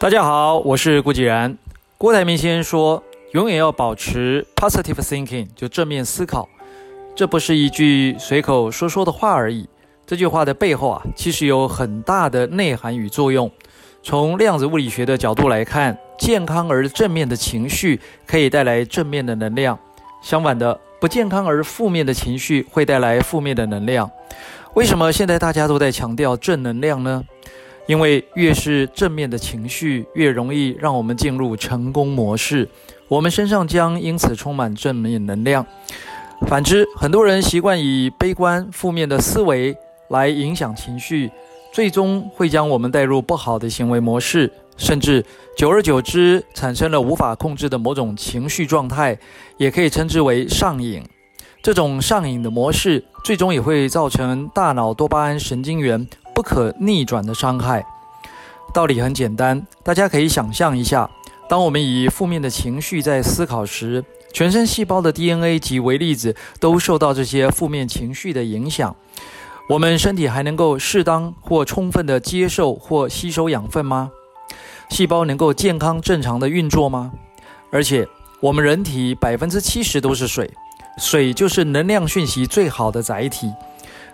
大家好，我是顾继然。郭台铭先生说：“永远要保持 positive thinking，就正面思考。”这不是一句随口说说的话而已。这句话的背后啊，其实有很大的内涵与作用。从量子物理学的角度来看，健康而正面的情绪可以带来正面的能量；相反的，不健康而负面的情绪会带来负面的能量。为什么现在大家都在强调正能量呢？因为越是正面的情绪，越容易让我们进入成功模式，我们身上将因此充满正面能量。反之，很多人习惯以悲观、负面的思维来影响情绪，最终会将我们带入不好的行为模式，甚至久而久之产生了无法控制的某种情绪状态，也可以称之为上瘾。这种上瘾的模式，最终也会造成大脑多巴胺神经元。不可逆转的伤害。道理很简单，大家可以想象一下：当我们以负面的情绪在思考时，全身细胞的 DNA 及微粒子都受到这些负面情绪的影响。我们身体还能够适当或充分地接受或吸收养分吗？细胞能够健康正常地运作吗？而且，我们人体百分之七十都是水，水就是能量讯息最好的载体。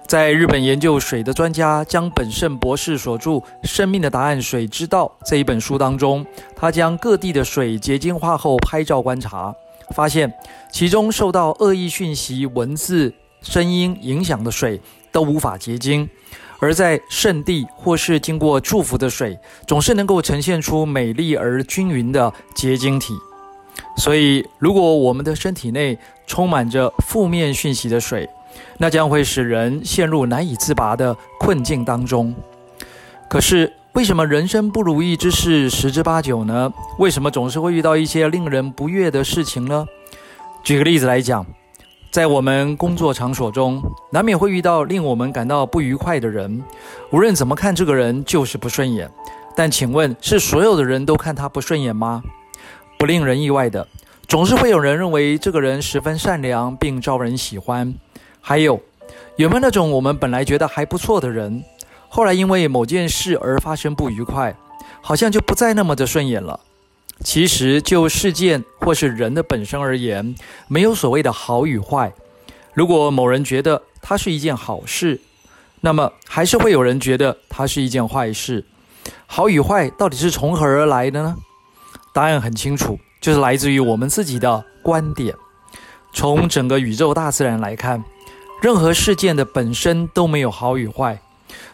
在日本研究水的专家江本胜博士所著《生命的答案：水之道》这一本书当中，他将各地的水结晶化后拍照观察，发现其中受到恶意讯息、文字、声音影响的水都无法结晶，而在圣地或是经过祝福的水，总是能够呈现出美丽而均匀的结晶体。所以，如果我们的身体内充满着负面讯息的水，那将会使人陷入难以自拔的困境当中。可是，为什么人生不如意之事十之八九呢？为什么总是会遇到一些令人不悦的事情呢？举个例子来讲，在我们工作场所中，难免会遇到令我们感到不愉快的人。无论怎么看，这个人就是不顺眼。但请问，是所有的人都看他不顺眼吗？不令人意外的，总是会有人认为这个人十分善良，并招人喜欢。还有，有没有那种我们本来觉得还不错的人，后来因为某件事而发生不愉快，好像就不再那么的顺眼了？其实就事件或是人的本身而言，没有所谓的好与坏。如果某人觉得它是一件好事，那么还是会有人觉得它是一件坏事。好与坏到底是从何而来的呢？答案很清楚，就是来自于我们自己的观点。从整个宇宙大自然来看。任何事件的本身都没有好与坏，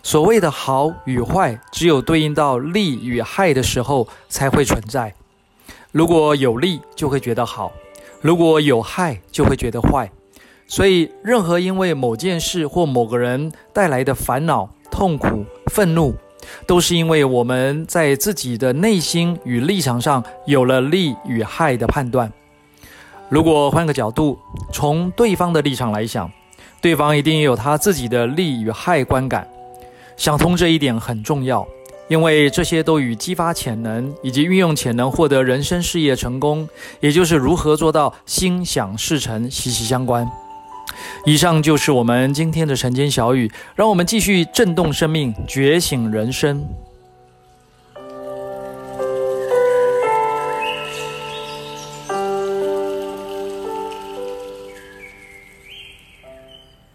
所谓的好与坏，只有对应到利与害的时候才会存在。如果有利，就会觉得好；如果有害，就会觉得坏。所以，任何因为某件事或某个人带来的烦恼、痛苦、愤怒，都是因为我们在自己的内心与立场上有了利与害的判断。如果换个角度，从对方的立场来想，对方一定也有他自己的利与害观感，想通这一点很重要，因为这些都与激发潜能以及运用潜能获得人生事业成功，也就是如何做到心想事成息息相关。以上就是我们今天的晨间小语，让我们继续震动生命，觉醒人生。